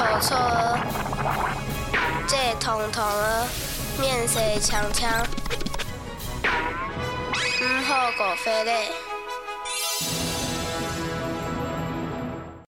丑错儿，这彤彤儿，面色呛呛，唔好过飞嘞。